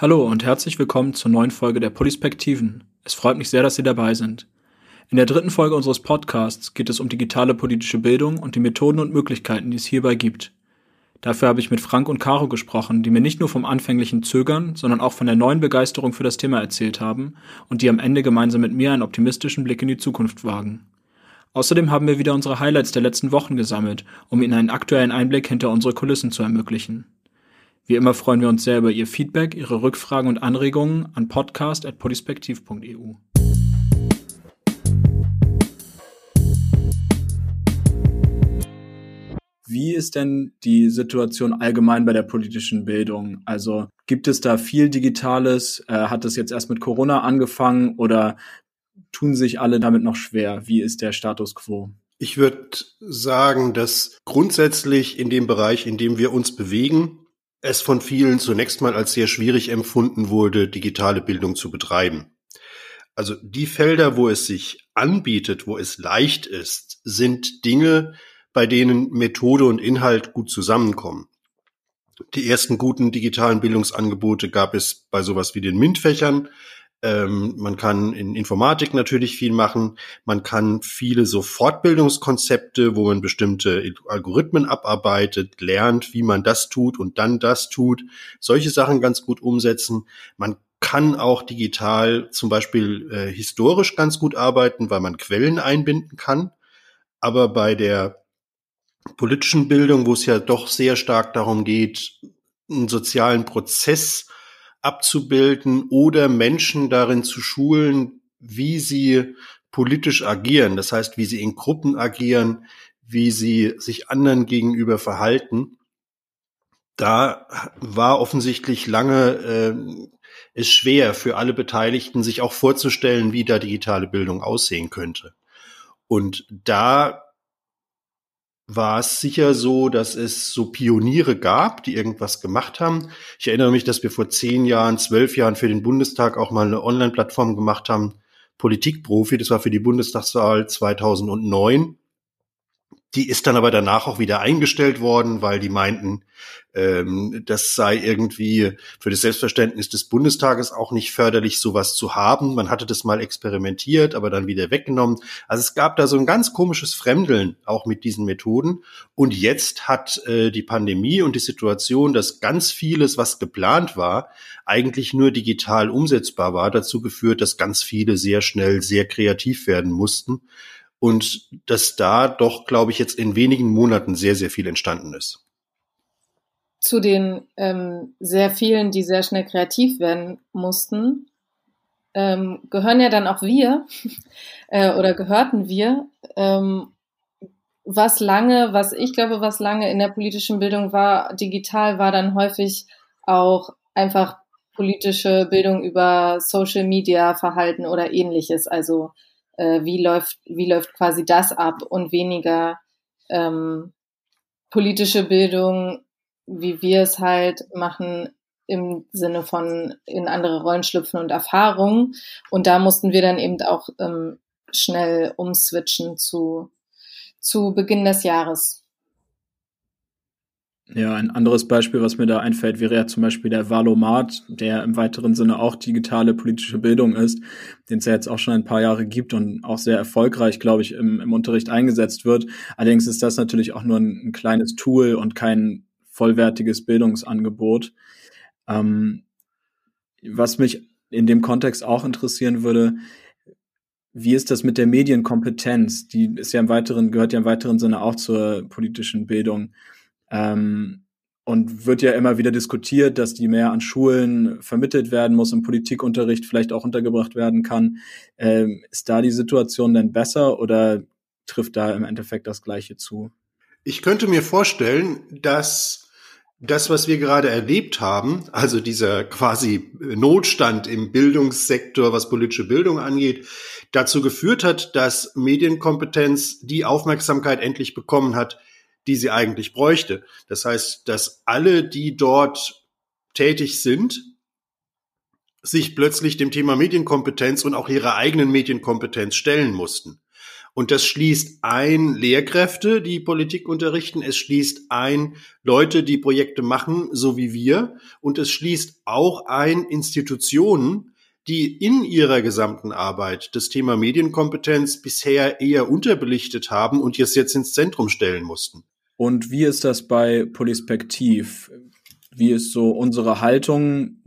Hallo und herzlich willkommen zur neuen Folge der Polispektiven. Es freut mich sehr, dass Sie dabei sind. In der dritten Folge unseres Podcasts geht es um digitale politische Bildung und die Methoden und Möglichkeiten, die es hierbei gibt. Dafür habe ich mit Frank und Caro gesprochen, die mir nicht nur vom anfänglichen Zögern, sondern auch von der neuen Begeisterung für das Thema erzählt haben und die am Ende gemeinsam mit mir einen optimistischen Blick in die Zukunft wagen. Außerdem haben wir wieder unsere Highlights der letzten Wochen gesammelt, um Ihnen einen aktuellen Einblick hinter unsere Kulissen zu ermöglichen. Wie immer freuen wir uns sehr über Ihr Feedback, Ihre Rückfragen und Anregungen an podcast.polispektiv.eu. Wie ist denn die Situation allgemein bei der politischen Bildung? Also gibt es da viel Digitales? Äh, hat es jetzt erst mit Corona angefangen oder tun sich alle damit noch schwer? Wie ist der Status quo? Ich würde sagen, dass grundsätzlich in dem Bereich, in dem wir uns bewegen, es von vielen zunächst mal als sehr schwierig empfunden wurde, digitale Bildung zu betreiben. Also die Felder, wo es sich anbietet, wo es leicht ist, sind Dinge, bei denen Methode und Inhalt gut zusammenkommen. Die ersten guten digitalen Bildungsangebote gab es bei sowas wie den MINT-Fächern, ähm, man kann in Informatik natürlich viel machen. Man kann viele so Fortbildungskonzepte, wo man bestimmte Algorithmen abarbeitet, lernt, wie man das tut und dann das tut. Solche Sachen ganz gut umsetzen. Man kann auch digital zum Beispiel äh, historisch ganz gut arbeiten, weil man Quellen einbinden kann. Aber bei der politischen Bildung, wo es ja doch sehr stark darum geht, einen sozialen Prozess abzubilden oder Menschen darin zu schulen, wie sie politisch agieren. Das heißt, wie sie in Gruppen agieren, wie sie sich anderen gegenüber verhalten. Da war offensichtlich lange äh, es schwer für alle Beteiligten, sich auch vorzustellen, wie da digitale Bildung aussehen könnte. Und da war es sicher so, dass es so Pioniere gab, die irgendwas gemacht haben. Ich erinnere mich, dass wir vor zehn Jahren, zwölf Jahren für den Bundestag auch mal eine Online-Plattform gemacht haben, Politikprofi, das war für die Bundestagswahl 2009. Die ist dann aber danach auch wieder eingestellt worden, weil die meinten, ähm, das sei irgendwie für das Selbstverständnis des Bundestages auch nicht förderlich, sowas zu haben. Man hatte das mal experimentiert, aber dann wieder weggenommen. Also es gab da so ein ganz komisches Fremdeln auch mit diesen Methoden. Und jetzt hat äh, die Pandemie und die Situation, dass ganz vieles, was geplant war, eigentlich nur digital umsetzbar war, dazu geführt, dass ganz viele sehr schnell sehr kreativ werden mussten und dass da doch, glaube ich, jetzt in wenigen Monaten sehr, sehr viel entstanden ist. Zu den ähm, sehr vielen, die sehr schnell kreativ werden mussten, ähm, gehören ja dann auch wir äh, oder gehörten wir. Ähm, was lange, was ich glaube, was lange in der politischen Bildung war, digital war dann häufig auch einfach politische Bildung über Social Media Verhalten oder ähnliches. Also äh, wie läuft, wie läuft quasi das ab und weniger ähm, politische Bildung, wie wir es halt machen im Sinne von in andere Rollen schlüpfen und Erfahrungen. Und da mussten wir dann eben auch ähm, schnell umswitchen zu, zu Beginn des Jahres. Ja, ein anderes Beispiel, was mir da einfällt, wäre ja zum Beispiel der Valomat, der im weiteren Sinne auch digitale politische Bildung ist, den es ja jetzt auch schon ein paar Jahre gibt und auch sehr erfolgreich, glaube ich, im, im Unterricht eingesetzt wird. Allerdings ist das natürlich auch nur ein, ein kleines Tool und kein vollwertiges Bildungsangebot. Ähm, was mich in dem Kontext auch interessieren würde, wie ist das mit der Medienkompetenz? Die ist ja im weiteren, gehört ja im weiteren Sinne auch zur politischen Bildung. Ähm, und wird ja immer wieder diskutiert, dass die mehr an Schulen vermittelt werden muss, im Politikunterricht vielleicht auch untergebracht werden kann. Ähm, ist da die Situation denn besser oder trifft da im Endeffekt das Gleiche zu? Ich könnte mir vorstellen, dass das, was wir gerade erlebt haben, also dieser quasi Notstand im Bildungssektor, was politische Bildung angeht, dazu geführt hat, dass Medienkompetenz die Aufmerksamkeit endlich bekommen hat, die sie eigentlich bräuchte. Das heißt, dass alle, die dort tätig sind, sich plötzlich dem Thema Medienkompetenz und auch ihrer eigenen Medienkompetenz stellen mussten. Und das schließt ein Lehrkräfte, die Politik unterrichten. Es schließt ein Leute, die Projekte machen, so wie wir. Und es schließt auch ein Institutionen, die in ihrer gesamten Arbeit das Thema Medienkompetenz bisher eher unterbelichtet haben und es jetzt ins Zentrum stellen mussten. Und wie ist das bei Polispektiv? Wie ist so unsere Haltung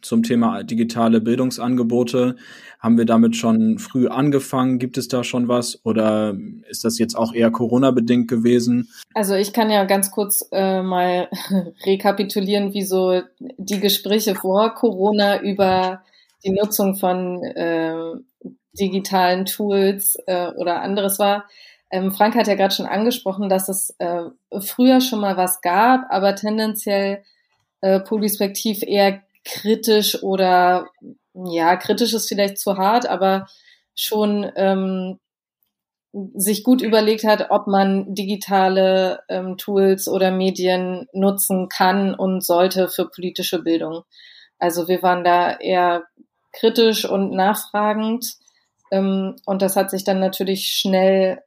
zum Thema digitale Bildungsangebote? Haben wir damit schon früh angefangen? Gibt es da schon was? Oder ist das jetzt auch eher Corona-bedingt gewesen? Also ich kann ja ganz kurz äh, mal rekapitulieren, wie so die Gespräche vor Corona über die Nutzung von äh, digitalen Tools äh, oder anderes war. Ähm, Frank hat ja gerade schon angesprochen, dass es äh, früher schon mal was gab, aber tendenziell äh, Polyspektiv eher kritisch oder ja, kritisch ist vielleicht zu hart, aber schon ähm, sich gut überlegt hat, ob man digitale ähm, Tools oder Medien nutzen kann und sollte für politische Bildung. Also wir waren da eher kritisch und nachfragend. Ähm, und das hat sich dann natürlich schnell,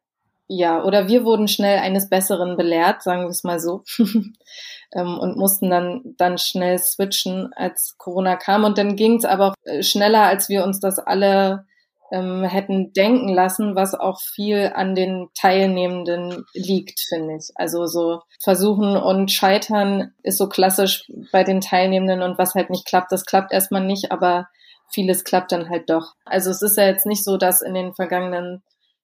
ja, oder wir wurden schnell eines Besseren belehrt, sagen wir es mal so. ähm, und mussten dann, dann schnell switchen, als Corona kam. Und dann ging es aber äh, schneller, als wir uns das alle ähm, hätten denken lassen, was auch viel an den Teilnehmenden liegt, finde ich. Also so versuchen und scheitern ist so klassisch bei den Teilnehmenden und was halt nicht klappt, das klappt erstmal nicht, aber vieles klappt dann halt doch. Also es ist ja jetzt nicht so, dass in den vergangenen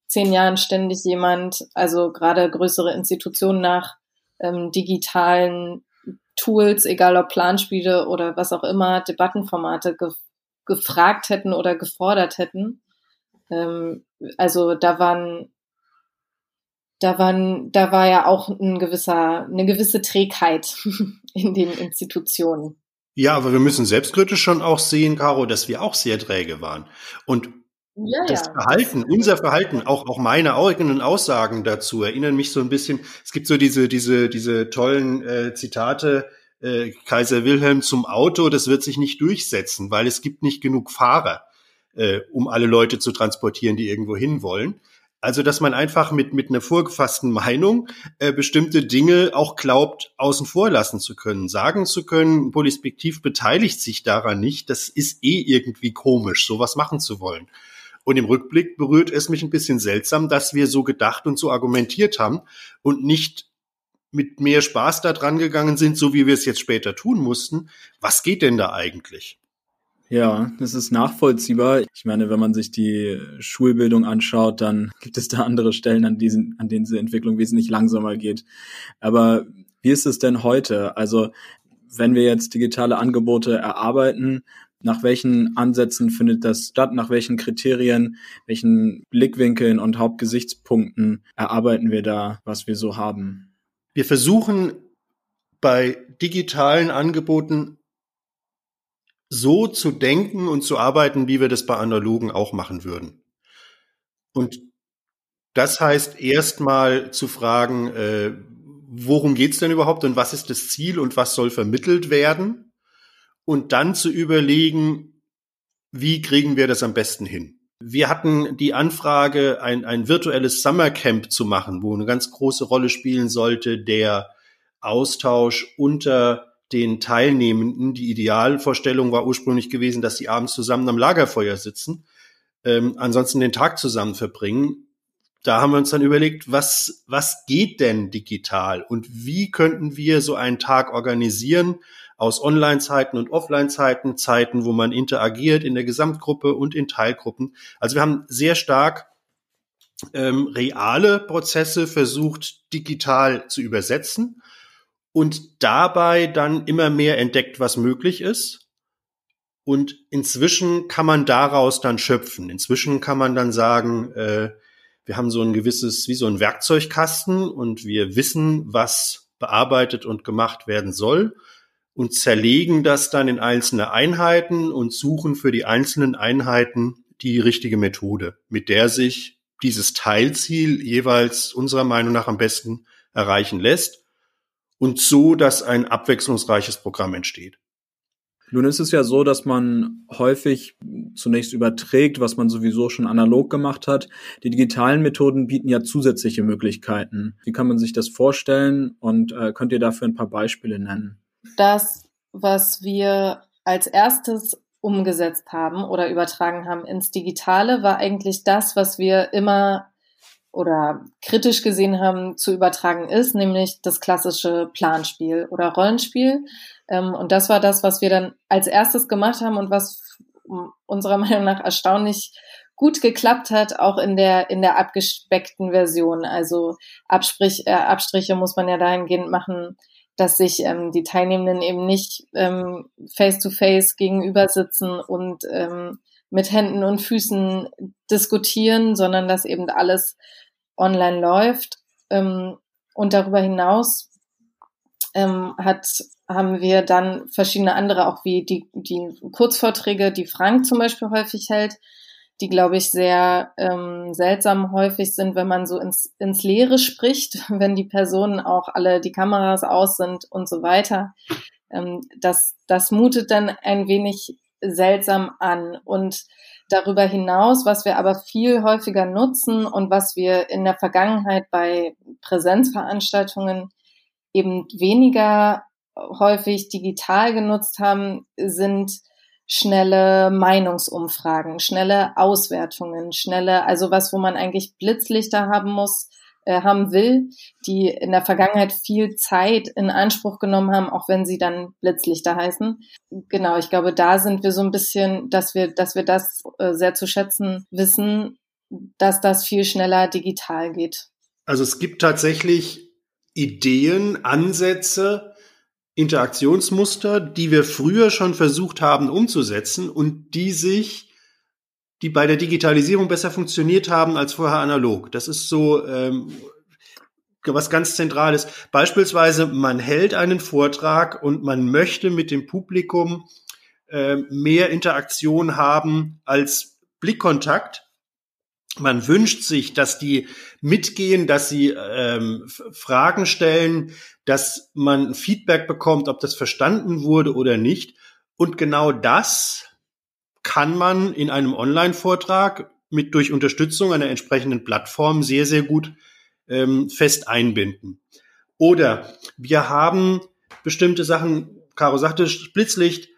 zehn Jahren ständig jemand, also gerade größere Institutionen nach ähm, digitalen Tools, egal ob Planspiele oder was auch immer, Debattenformate ge gefragt hätten oder gefordert hätten. Ähm, also da waren, da waren, da war ja auch ein gewisser, eine gewisse Trägheit in den Institutionen. Ja, aber wir müssen selbstkritisch schon auch sehen, Caro, dass wir auch sehr träge waren. Und ja, das ja. Verhalten, unser Verhalten, auch, auch meine eigenen Aussagen dazu erinnern mich so ein bisschen, es gibt so diese, diese, diese tollen äh, Zitate, äh, Kaiser Wilhelm zum Auto, das wird sich nicht durchsetzen, weil es gibt nicht genug Fahrer, äh, um alle Leute zu transportieren, die irgendwo hin wollen. Also, dass man einfach mit, mit einer vorgefassten Meinung äh, bestimmte Dinge auch glaubt, außen vor lassen zu können, sagen zu können, Polispektiv beteiligt sich daran nicht, das ist eh irgendwie komisch, sowas machen zu wollen. Und im Rückblick berührt es mich ein bisschen seltsam, dass wir so gedacht und so argumentiert haben und nicht mit mehr Spaß da dran gegangen sind, so wie wir es jetzt später tun mussten. Was geht denn da eigentlich? Ja, das ist nachvollziehbar. Ich meine, wenn man sich die Schulbildung anschaut, dann gibt es da andere Stellen, an, diesen, an denen diese Entwicklung wesentlich langsamer geht. Aber wie ist es denn heute? Also, wenn wir jetzt digitale Angebote erarbeiten, nach welchen Ansätzen findet das statt? Nach welchen Kriterien, welchen Blickwinkeln und Hauptgesichtspunkten erarbeiten wir da, was wir so haben? Wir versuchen bei digitalen Angeboten so zu denken und zu arbeiten, wie wir das bei analogen auch machen würden. Und das heißt erstmal zu fragen, äh, worum geht's denn überhaupt und was ist das Ziel und was soll vermittelt werden? Und dann zu überlegen, wie kriegen wir das am besten hin? Wir hatten die Anfrage, ein, ein virtuelles Summercamp zu machen, wo eine ganz große Rolle spielen sollte der Austausch unter den Teilnehmenden. Die Idealvorstellung war ursprünglich gewesen, dass sie abends zusammen am Lagerfeuer sitzen, ähm, ansonsten den Tag zusammen verbringen. Da haben wir uns dann überlegt, was, was geht denn digital und wie könnten wir so einen Tag organisieren, aus Online-Zeiten und Offline-Zeiten, Zeiten, wo man interagiert in der Gesamtgruppe und in Teilgruppen. Also wir haben sehr stark ähm, reale Prozesse versucht, digital zu übersetzen und dabei dann immer mehr entdeckt, was möglich ist. Und inzwischen kann man daraus dann schöpfen. Inzwischen kann man dann sagen, äh, wir haben so ein gewisses, wie so ein Werkzeugkasten und wir wissen, was bearbeitet und gemacht werden soll und zerlegen das dann in einzelne Einheiten und suchen für die einzelnen Einheiten die richtige Methode, mit der sich dieses Teilziel jeweils unserer Meinung nach am besten erreichen lässt und so, dass ein abwechslungsreiches Programm entsteht. Nun ist es ja so, dass man häufig zunächst überträgt, was man sowieso schon analog gemacht hat. Die digitalen Methoden bieten ja zusätzliche Möglichkeiten. Wie kann man sich das vorstellen und äh, könnt ihr dafür ein paar Beispiele nennen? Das, was wir als erstes umgesetzt haben oder übertragen haben ins Digitale, war eigentlich das, was wir immer oder kritisch gesehen haben zu übertragen ist, nämlich das klassische Planspiel oder Rollenspiel. Ähm, und das war das, was wir dann als erstes gemacht haben und was unserer Meinung nach erstaunlich gut geklappt hat, auch in der, in der abgespeckten Version. Also Absprich, äh, Abstriche muss man ja dahingehend machen, dass sich ähm, die Teilnehmenden eben nicht ähm, face-to-face gegenüber sitzen und ähm, mit Händen und Füßen diskutieren, sondern dass eben alles online läuft. Ähm, und darüber hinaus ähm, hat, haben wir dann verschiedene andere, auch wie die, die Kurzvorträge, die Frank zum Beispiel häufig hält, die, glaube ich, sehr ähm, seltsam häufig sind, wenn man so ins, ins Leere spricht, wenn die Personen auch alle die Kameras aus sind und so weiter. Ähm, das, das mutet dann ein wenig seltsam an. Und darüber hinaus, was wir aber viel häufiger nutzen und was wir in der Vergangenheit bei Präsenzveranstaltungen eben weniger häufig digital genutzt haben, sind schnelle Meinungsumfragen, schnelle Auswertungen, schnelle, also was, wo man eigentlich Blitzlichter haben muss, äh, haben will, die in der Vergangenheit viel Zeit in Anspruch genommen haben, auch wenn sie dann Blitzlichter heißen. Genau, ich glaube, da sind wir so ein bisschen, dass wir, dass wir das äh, sehr zu schätzen wissen, dass das viel schneller digital geht. Also es gibt tatsächlich Ideen, Ansätze, Interaktionsmuster, die wir früher schon versucht haben umzusetzen und die sich, die bei der Digitalisierung besser funktioniert haben als vorher analog. Das ist so ähm, was ganz Zentrales. Beispielsweise, man hält einen Vortrag und man möchte mit dem Publikum äh, mehr Interaktion haben als Blickkontakt. Man wünscht sich, dass die mitgehen, dass sie ähm, Fragen stellen, dass man Feedback bekommt, ob das verstanden wurde oder nicht. Und genau das kann man in einem Online-Vortrag mit durch Unterstützung einer entsprechenden Plattform sehr, sehr gut ähm, fest einbinden. Oder wir haben bestimmte Sachen, Caro sagte, Blitzlicht,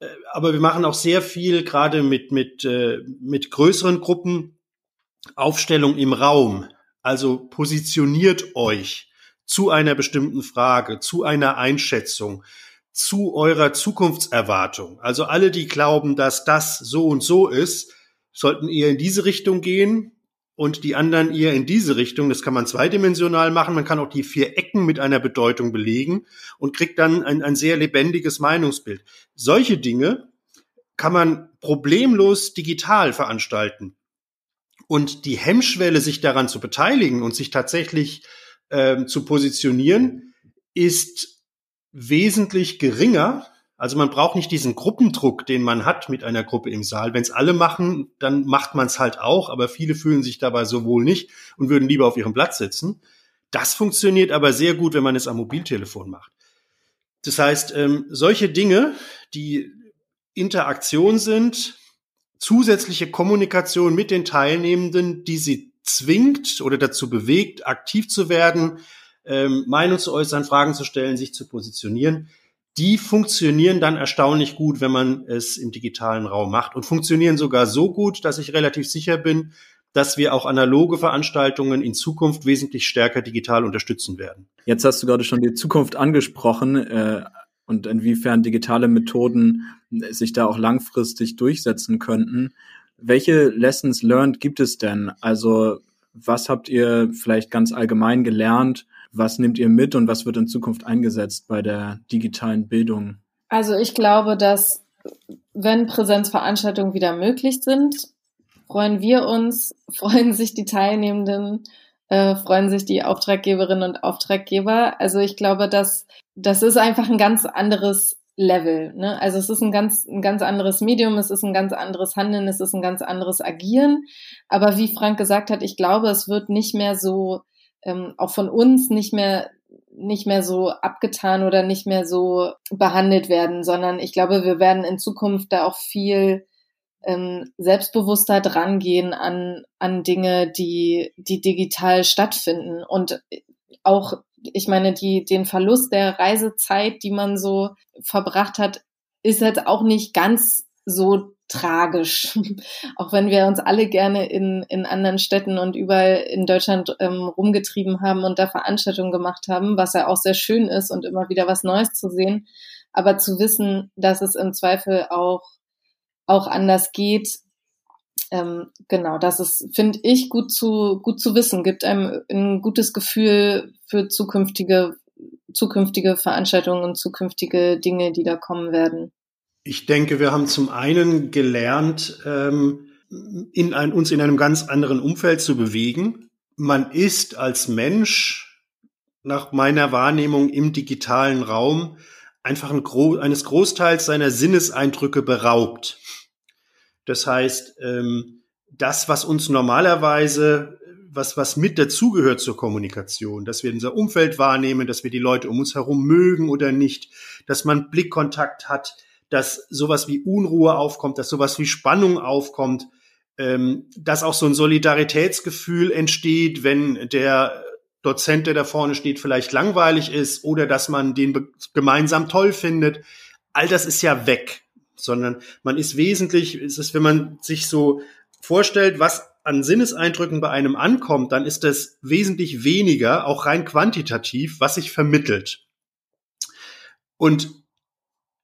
äh, aber wir machen auch sehr viel gerade mit, mit, äh, mit größeren Gruppen Aufstellung im Raum. Also positioniert euch zu einer bestimmten Frage, zu einer Einschätzung, zu eurer Zukunftserwartung. Also alle, die glauben, dass das so und so ist, sollten eher in diese Richtung gehen und die anderen eher in diese Richtung. Das kann man zweidimensional machen. Man kann auch die vier Ecken mit einer Bedeutung belegen und kriegt dann ein, ein sehr lebendiges Meinungsbild. Solche Dinge kann man problemlos digital veranstalten. Und die Hemmschwelle, sich daran zu beteiligen und sich tatsächlich ähm, zu positionieren, ist wesentlich geringer. Also man braucht nicht diesen Gruppendruck, den man hat mit einer Gruppe im Saal. Wenn es alle machen, dann macht man es halt auch, aber viele fühlen sich dabei so wohl nicht und würden lieber auf ihrem Platz sitzen. Das funktioniert aber sehr gut, wenn man es am Mobiltelefon macht. Das heißt, ähm, solche Dinge, die Interaktion sind, zusätzliche Kommunikation mit den Teilnehmenden, die sie zwingt oder dazu bewegt, aktiv zu werden, ähm, Meinung zu äußern, Fragen zu stellen, sich zu positionieren, die funktionieren dann erstaunlich gut, wenn man es im digitalen Raum macht und funktionieren sogar so gut, dass ich relativ sicher bin, dass wir auch analoge Veranstaltungen in Zukunft wesentlich stärker digital unterstützen werden. Jetzt hast du gerade schon die Zukunft angesprochen äh, und inwiefern digitale Methoden sich da auch langfristig durchsetzen könnten. Welche Lessons learned gibt es denn? Also was habt ihr vielleicht ganz allgemein gelernt? Was nehmt ihr mit und was wird in Zukunft eingesetzt bei der digitalen Bildung? Also ich glaube, dass wenn Präsenzveranstaltungen wieder möglich sind, freuen wir uns, freuen sich die Teilnehmenden, äh, freuen sich die Auftraggeberinnen und Auftraggeber. Also ich glaube, dass das ist einfach ein ganz anderes Level. Ne? Also es ist ein ganz, ein ganz anderes Medium, es ist ein ganz anderes Handeln, es ist ein ganz anderes Agieren. Aber wie Frank gesagt hat, ich glaube, es wird nicht mehr so, ähm, auch von uns nicht mehr nicht mehr so abgetan oder nicht mehr so behandelt werden, sondern ich glaube, wir werden in Zukunft da auch viel ähm, selbstbewusster drangehen an, an Dinge, die, die digital stattfinden. Und auch, ich meine, die, den Verlust der Reisezeit, die man so verbracht hat, ist jetzt auch nicht ganz so tragisch. auch wenn wir uns alle gerne in, in anderen Städten und überall in Deutschland ähm, rumgetrieben haben und da Veranstaltungen gemacht haben, was ja auch sehr schön ist und immer wieder was Neues zu sehen. Aber zu wissen, dass es im Zweifel auch, auch anders geht, ähm, genau, das ist, finde ich, gut zu, gut zu wissen, gibt einem ein gutes Gefühl für zukünftige, zukünftige Veranstaltungen und zukünftige Dinge, die da kommen werden. Ich denke, wir haben zum einen gelernt, ähm, in ein, uns in einem ganz anderen Umfeld zu bewegen. Man ist als Mensch nach meiner Wahrnehmung im digitalen Raum einfach ein Gro eines Großteils seiner Sinneseindrücke beraubt. Das heißt, ähm, das, was uns normalerweise, was, was mit dazugehört zur Kommunikation, dass wir unser Umfeld wahrnehmen, dass wir die Leute um uns herum mögen oder nicht, dass man Blickkontakt hat, dass sowas wie Unruhe aufkommt, dass sowas wie Spannung aufkommt, ähm, dass auch so ein Solidaritätsgefühl entsteht, wenn der Dozent, der da vorne steht, vielleicht langweilig ist oder dass man den gemeinsam toll findet. All das ist ja weg, sondern man ist wesentlich, es ist, wenn man sich so vorstellt, was an Sinneseindrücken bei einem ankommt, dann ist das wesentlich weniger, auch rein quantitativ, was sich vermittelt. Und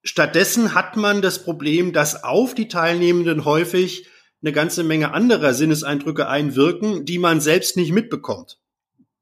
Stattdessen hat man das Problem, dass auf die Teilnehmenden häufig eine ganze Menge anderer Sinneseindrücke einwirken, die man selbst nicht mitbekommt,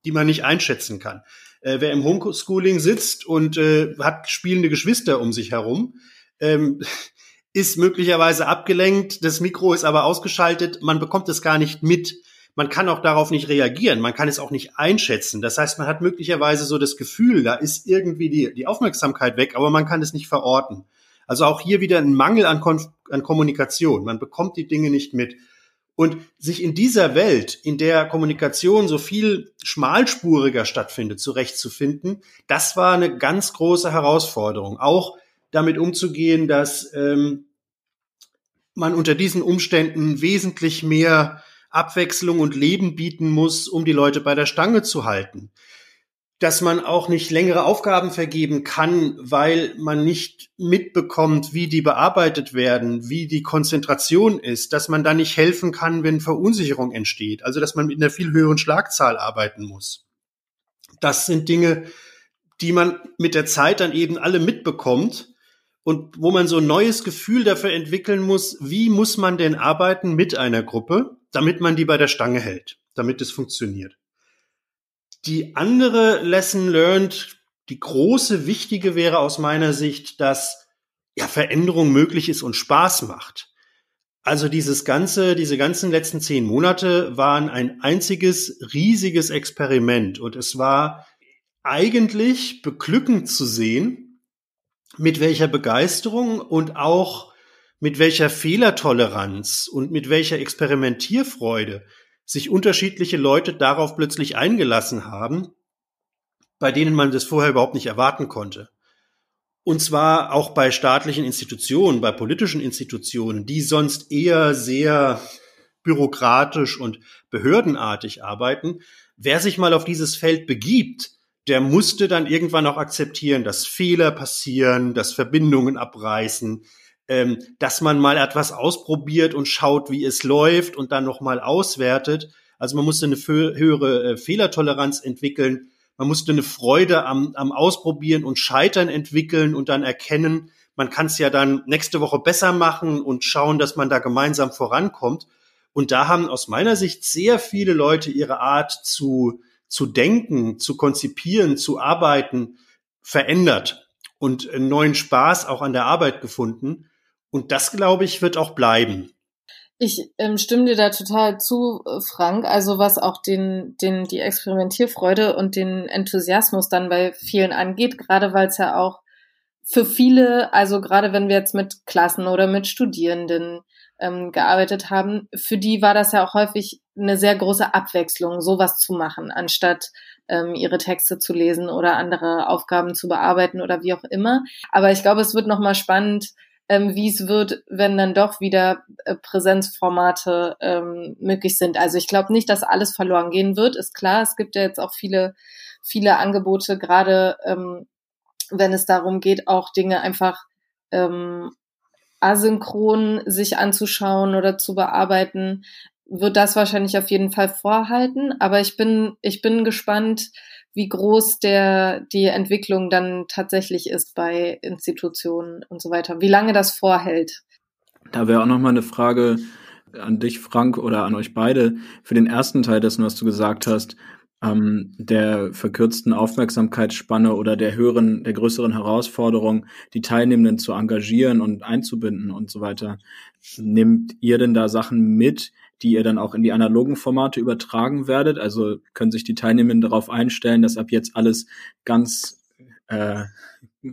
die man nicht einschätzen kann. Äh, wer im Homeschooling sitzt und äh, hat spielende Geschwister um sich herum, ähm, ist möglicherweise abgelenkt, das Mikro ist aber ausgeschaltet, man bekommt es gar nicht mit. Man kann auch darauf nicht reagieren, man kann es auch nicht einschätzen. Das heißt, man hat möglicherweise so das Gefühl, da ist irgendwie die, die Aufmerksamkeit weg, aber man kann es nicht verorten. Also auch hier wieder ein Mangel an, Kon an Kommunikation. Man bekommt die Dinge nicht mit. Und sich in dieser Welt, in der Kommunikation so viel schmalspuriger stattfindet, zurechtzufinden, das war eine ganz große Herausforderung. Auch damit umzugehen, dass ähm, man unter diesen Umständen wesentlich mehr Abwechslung und Leben bieten muss, um die Leute bei der Stange zu halten. Dass man auch nicht längere Aufgaben vergeben kann, weil man nicht mitbekommt, wie die bearbeitet werden, wie die Konzentration ist, dass man da nicht helfen kann, wenn Verunsicherung entsteht, also dass man mit einer viel höheren Schlagzahl arbeiten muss. Das sind Dinge, die man mit der Zeit dann eben alle mitbekommt und wo man so ein neues Gefühl dafür entwickeln muss, wie muss man denn arbeiten mit einer Gruppe, damit man die bei der Stange hält, damit es funktioniert. Die andere Lesson learned, die große, wichtige wäre aus meiner Sicht, dass ja Veränderung möglich ist und Spaß macht. Also dieses ganze, diese ganzen letzten zehn Monate waren ein einziges riesiges Experiment und es war eigentlich beglückend zu sehen, mit welcher Begeisterung und auch mit welcher Fehlertoleranz und mit welcher Experimentierfreude sich unterschiedliche Leute darauf plötzlich eingelassen haben, bei denen man das vorher überhaupt nicht erwarten konnte. Und zwar auch bei staatlichen Institutionen, bei politischen Institutionen, die sonst eher sehr bürokratisch und behördenartig arbeiten. Wer sich mal auf dieses Feld begibt, der musste dann irgendwann auch akzeptieren, dass Fehler passieren, dass Verbindungen abreißen, ähm, dass man mal etwas ausprobiert und schaut, wie es läuft und dann nochmal auswertet. Also man musste eine höhere äh, Fehlertoleranz entwickeln. Man musste eine Freude am, am Ausprobieren und Scheitern entwickeln und dann erkennen, man kann es ja dann nächste Woche besser machen und schauen, dass man da gemeinsam vorankommt. Und da haben aus meiner Sicht sehr viele Leute ihre Art zu, zu denken, zu konzipieren, zu arbeiten verändert und einen neuen Spaß auch an der Arbeit gefunden. Und das, glaube ich, wird auch bleiben. Ich ähm, stimme dir da total zu, äh, Frank. Also was auch den, den, die Experimentierfreude und den Enthusiasmus dann bei vielen angeht, gerade weil es ja auch für viele, also gerade wenn wir jetzt mit Klassen oder mit Studierenden ähm, gearbeitet haben, für die war das ja auch häufig eine sehr große Abwechslung, sowas zu machen, anstatt ähm, ihre Texte zu lesen oder andere Aufgaben zu bearbeiten oder wie auch immer. Aber ich glaube, es wird nochmal spannend, ähm, wie es wird, wenn dann doch wieder äh, Präsenzformate ähm, möglich sind. Also ich glaube nicht, dass alles verloren gehen wird, ist klar. Es gibt ja jetzt auch viele, viele Angebote, gerade ähm, wenn es darum geht, auch Dinge einfach ähm, asynchron sich anzuschauen oder zu bearbeiten, wird das wahrscheinlich auf jeden Fall vorhalten. Aber ich bin, ich bin gespannt, wie groß der, die Entwicklung dann tatsächlich ist bei Institutionen und so weiter. Wie lange das vorhält. Da wäre auch noch mal eine Frage an dich, Frank, oder an euch beide. Für den ersten Teil dessen, was du gesagt hast, ähm, der verkürzten Aufmerksamkeitsspanne oder der höheren, der größeren Herausforderung, die Teilnehmenden zu engagieren und einzubinden und so weiter. Nehmt ihr denn da Sachen mit, die ihr dann auch in die analogen Formate übertragen werdet? Also können sich die Teilnehmenden darauf einstellen, dass ab jetzt alles ganz äh,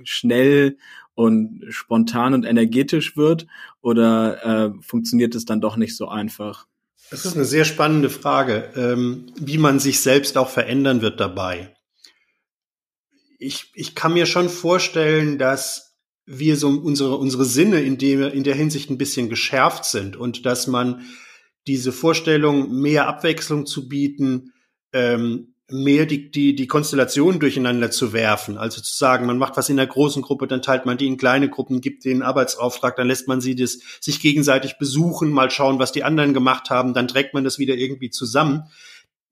schnell und spontan und energetisch wird? Oder äh, funktioniert es dann doch nicht so einfach? Das ist eine sehr spannende Frage, ähm, wie man sich selbst auch verändern wird dabei. Ich, ich kann mir schon vorstellen, dass wir so unsere, unsere Sinne in, dem, in der Hinsicht ein bisschen geschärft sind und dass man diese Vorstellung, mehr Abwechslung zu bieten, ähm, mehr die, die, die Konstellationen durcheinander zu werfen. Also zu sagen, man macht was in der großen Gruppe, dann teilt man die in kleine Gruppen, gibt den Arbeitsauftrag, dann lässt man sie das sich gegenseitig besuchen, mal schauen, was die anderen gemacht haben, dann trägt man das wieder irgendwie zusammen.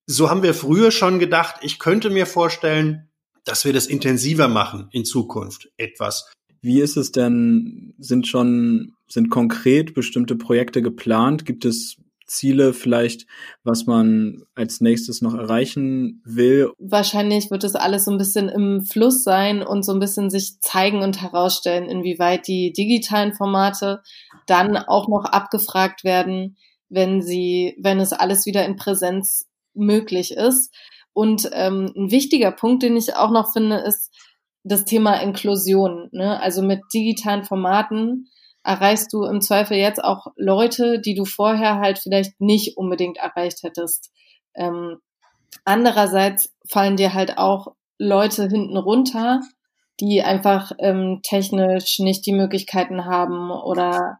So haben wir früher schon gedacht, ich könnte mir vorstellen, dass wir das intensiver machen in Zukunft etwas. Wie ist es denn, sind schon, sind konkret bestimmte Projekte geplant? Gibt es Ziele vielleicht, was man als nächstes noch erreichen will? Wahrscheinlich wird es alles so ein bisschen im Fluss sein und so ein bisschen sich zeigen und herausstellen, inwieweit die digitalen Formate dann auch noch abgefragt werden, wenn sie, wenn es alles wieder in Präsenz möglich ist. Und ähm, ein wichtiger Punkt, den ich auch noch finde, ist das Thema Inklusion. Ne? Also mit digitalen Formaten erreichst du im Zweifel jetzt auch Leute, die du vorher halt vielleicht nicht unbedingt erreicht hättest. Ähm, andererseits fallen dir halt auch Leute hinten runter, die einfach ähm, technisch nicht die Möglichkeiten haben oder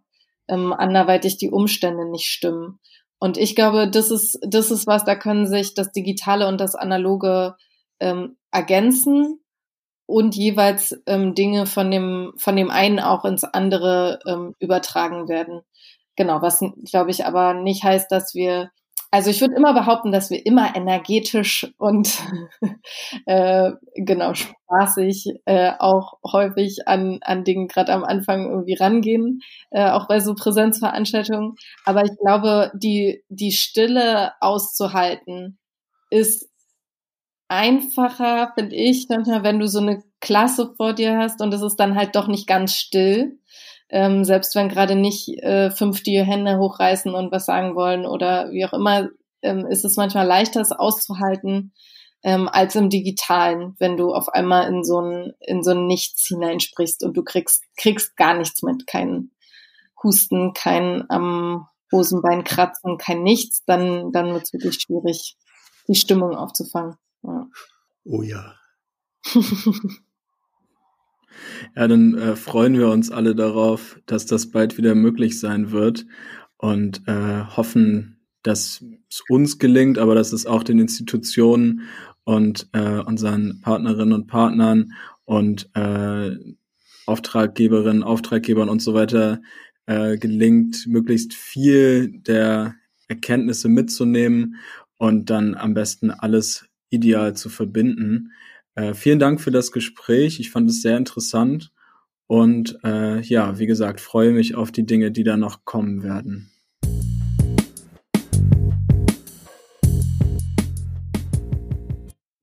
ähm, anderweitig die Umstände nicht stimmen. Und ich glaube, das ist, das ist was, da können sich das Digitale und das Analoge ähm, ergänzen und jeweils ähm, Dinge von dem, von dem einen auch ins andere ähm, übertragen werden. Genau, was glaube ich aber nicht heißt, dass wir, also ich würde immer behaupten, dass wir immer energetisch und äh, genau spaßig äh, auch häufig an, an Dingen gerade am Anfang irgendwie rangehen, äh, auch bei so Präsenzveranstaltungen. Aber ich glaube, die, die Stille auszuhalten ist einfacher, finde ich, manchmal, wenn du so eine Klasse vor dir hast und es ist dann halt doch nicht ganz still. Ähm, selbst wenn gerade nicht äh, fünf die Hände hochreißen und was sagen wollen oder wie auch immer, ähm, ist es manchmal leichter, es auszuhalten ähm, als im Digitalen, wenn du auf einmal in so ein in so ein Nichts hineinsprichst und du kriegst kriegst gar nichts mit, kein Husten, kein am Hosenbein kratzen, kein Nichts, dann dann wird es wirklich schwierig, die Stimmung aufzufangen. Ja. Oh ja. ja, dann äh, freuen wir uns alle darauf, dass das bald wieder möglich sein wird und äh, hoffen, dass es uns gelingt, aber dass es auch den Institutionen und äh, unseren Partnerinnen und Partnern und äh, Auftraggeberinnen, Auftraggebern und so weiter äh, gelingt, möglichst viel der Erkenntnisse mitzunehmen und dann am besten alles ideal zu verbinden. Äh, vielen Dank für das Gespräch. Ich fand es sehr interessant und äh, ja, wie gesagt, freue mich auf die Dinge, die da noch kommen werden.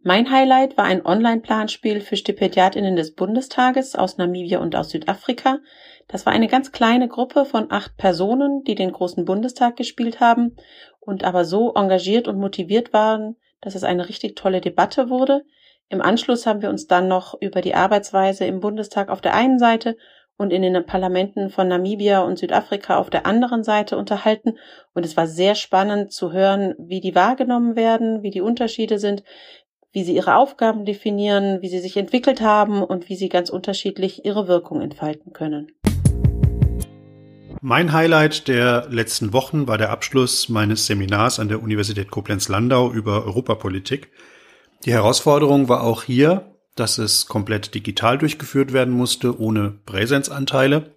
Mein Highlight war ein Online-Planspiel für Stipendiatinnen des Bundestages aus Namibia und aus Südafrika. Das war eine ganz kleine Gruppe von acht Personen, die den großen Bundestag gespielt haben und aber so engagiert und motiviert waren, dass es eine richtig tolle Debatte wurde. Im Anschluss haben wir uns dann noch über die Arbeitsweise im Bundestag auf der einen Seite und in den Parlamenten von Namibia und Südafrika auf der anderen Seite unterhalten. Und es war sehr spannend zu hören, wie die wahrgenommen werden, wie die Unterschiede sind. wie sie ihre Aufgaben definieren, wie sie sich entwickelt haben und wie sie ganz unterschiedlich ihre Wirkung entfalten können. Mein Highlight der letzten Wochen war der Abschluss meines Seminars an der Universität Koblenz-Landau über Europapolitik. Die Herausforderung war auch hier, dass es komplett digital durchgeführt werden musste, ohne Präsenzanteile.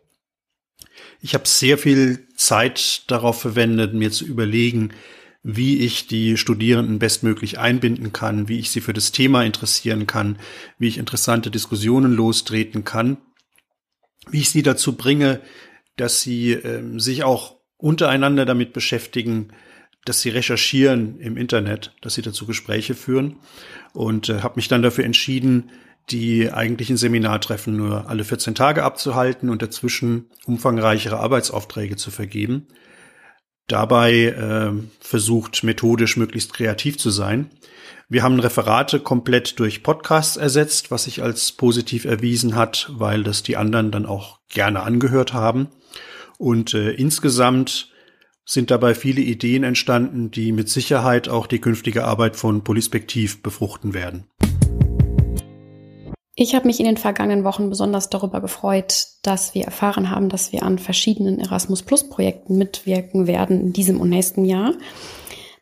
Ich habe sehr viel Zeit darauf verwendet, mir zu überlegen, wie ich die Studierenden bestmöglich einbinden kann, wie ich sie für das Thema interessieren kann, wie ich interessante Diskussionen lostreten kann, wie ich sie dazu bringe, dass sie äh, sich auch untereinander damit beschäftigen, dass sie recherchieren im Internet, dass sie dazu Gespräche führen und äh, habe mich dann dafür entschieden, die eigentlichen Seminartreffen nur alle 14 Tage abzuhalten und dazwischen umfangreichere Arbeitsaufträge zu vergeben dabei äh, versucht, methodisch möglichst kreativ zu sein. Wir haben Referate komplett durch Podcasts ersetzt, was sich als positiv erwiesen hat, weil das die anderen dann auch gerne angehört haben. Und äh, insgesamt sind dabei viele Ideen entstanden, die mit Sicherheit auch die künftige Arbeit von Polispektiv befruchten werden. Ich habe mich in den vergangenen Wochen besonders darüber gefreut, dass wir erfahren haben, dass wir an verschiedenen Erasmus Plus Projekten mitwirken werden in diesem und nächsten Jahr.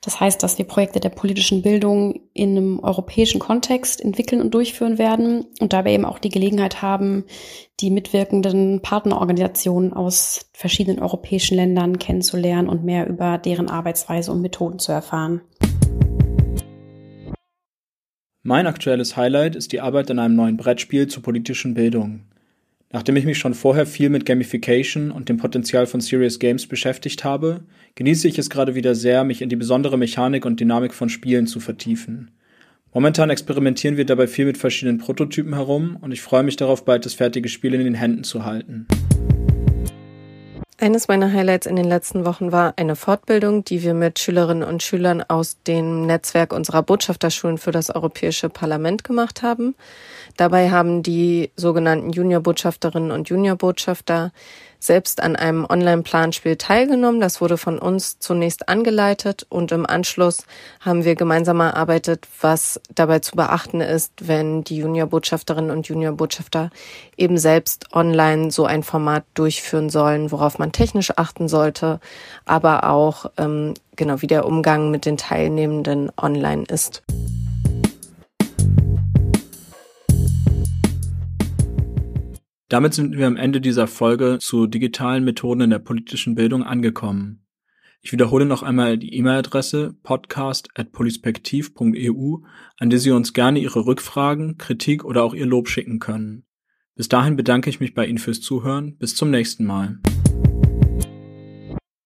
Das heißt, dass wir Projekte der politischen Bildung in einem europäischen Kontext entwickeln und durchführen werden und dabei eben auch die Gelegenheit haben, die mitwirkenden Partnerorganisationen aus verschiedenen europäischen Ländern kennenzulernen und mehr über deren Arbeitsweise und Methoden zu erfahren. Mein aktuelles Highlight ist die Arbeit an einem neuen Brettspiel zur politischen Bildung. Nachdem ich mich schon vorher viel mit Gamification und dem Potenzial von Serious Games beschäftigt habe, genieße ich es gerade wieder sehr, mich in die besondere Mechanik und Dynamik von Spielen zu vertiefen. Momentan experimentieren wir dabei viel mit verschiedenen Prototypen herum und ich freue mich darauf, bald das fertige Spiel in den Händen zu halten. Eines meiner Highlights in den letzten Wochen war eine Fortbildung, die wir mit Schülerinnen und Schülern aus dem Netzwerk unserer Botschafterschulen für das Europäische Parlament gemacht haben. Dabei haben die sogenannten Juniorbotschafterinnen und Juniorbotschafter selbst an einem Online-Planspiel teilgenommen. Das wurde von uns zunächst angeleitet und im Anschluss haben wir gemeinsam erarbeitet, was dabei zu beachten ist, wenn die Juniorbotschafterinnen und Juniorbotschafter eben selbst online so ein Format durchführen sollen, worauf man technisch achten sollte, aber auch ähm, genau wie der Umgang mit den Teilnehmenden online ist. Damit sind wir am Ende dieser Folge zu digitalen Methoden in der politischen Bildung angekommen. Ich wiederhole noch einmal die E-Mail-Adresse podcast.polispektiv.eu, an die Sie uns gerne Ihre Rückfragen, Kritik oder auch Ihr Lob schicken können. Bis dahin bedanke ich mich bei Ihnen fürs Zuhören. Bis zum nächsten Mal.